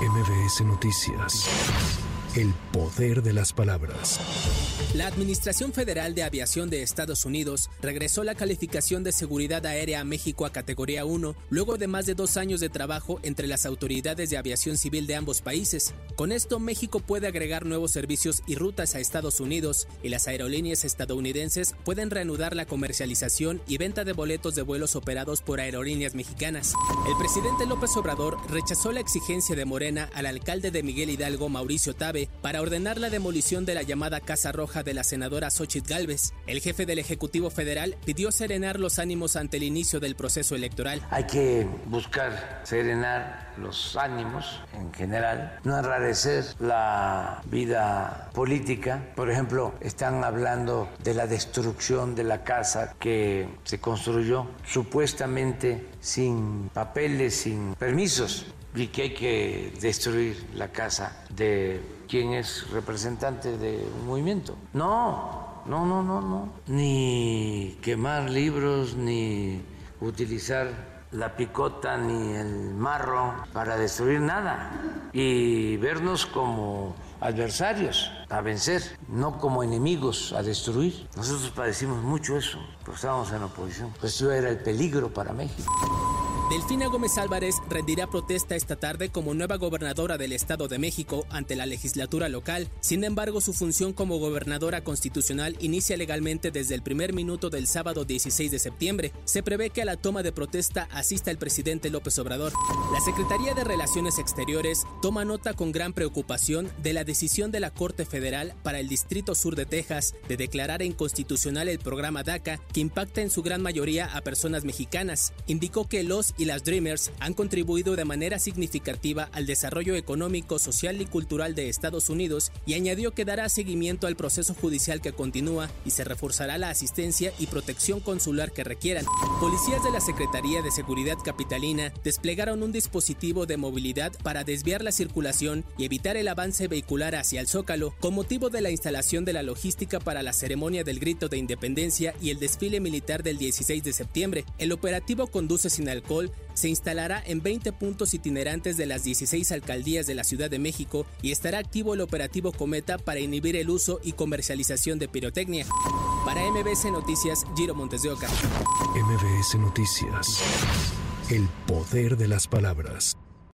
MBS Noticias. El poder de las palabras. La Administración Federal de Aviación de Estados Unidos regresó la calificación de seguridad aérea a México a categoría 1 luego de más de dos años de trabajo entre las autoridades de aviación civil de ambos países. Con esto, México puede agregar nuevos servicios y rutas a Estados Unidos y las aerolíneas estadounidenses pueden reanudar la comercialización y venta de boletos de vuelos operados por aerolíneas mexicanas. El presidente López Obrador rechazó la exigencia de Morena al alcalde de Miguel Hidalgo, Mauricio Tabe, para ordenar la demolición de la llamada Casa Roja de la senadora Xochitl Gálvez. El jefe del Ejecutivo Federal pidió serenar los ánimos ante el inicio del proceso electoral. Hay que buscar serenar los ánimos en general, no enrarecer la vida política. Por ejemplo, están hablando de la destrucción de la casa que se construyó supuestamente sin papeles, sin permisos y que hay que destruir la casa de quien es representante de un movimiento. No, no, no, no, no. Ni quemar libros, ni utilizar la picota ni el marro para destruir nada y vernos como adversarios a vencer, no como enemigos a destruir. Nosotros padecimos mucho eso, porque estábamos en oposición. Pues era el peligro para México. Delfina Gómez Álvarez rendirá protesta esta tarde como nueva gobernadora del Estado de México ante la legislatura local. Sin embargo, su función como gobernadora constitucional inicia legalmente desde el primer minuto del sábado 16 de septiembre. Se prevé que a la toma de protesta asista el presidente López Obrador. La Secretaría de Relaciones Exteriores toma nota con gran preocupación de la decisión de la Corte Federal para el Distrito Sur de Texas de declarar inconstitucional el programa DACA que impacta en su gran mayoría a personas mexicanas. Indicó que los y las Dreamers han contribuido de manera significativa al desarrollo económico, social y cultural de Estados Unidos y añadió que dará seguimiento al proceso judicial que continúa y se reforzará la asistencia y protección consular que requieran. Policías de la Secretaría de Seguridad Capitalina desplegaron un dispositivo de movilidad para desviar la circulación y evitar el avance vehicular hacia el Zócalo con motivo de la instalación de la logística para la ceremonia del grito de independencia y el desfile militar del 16 de septiembre. El operativo Conduce sin alcohol se instalará en 20 puntos itinerantes de las 16 alcaldías de la Ciudad de México y estará activo el operativo Cometa para inhibir el uso y comercialización de pirotecnia. Para MBS Noticias, Giro Montes de Oca. MBS Noticias. El poder de las palabras.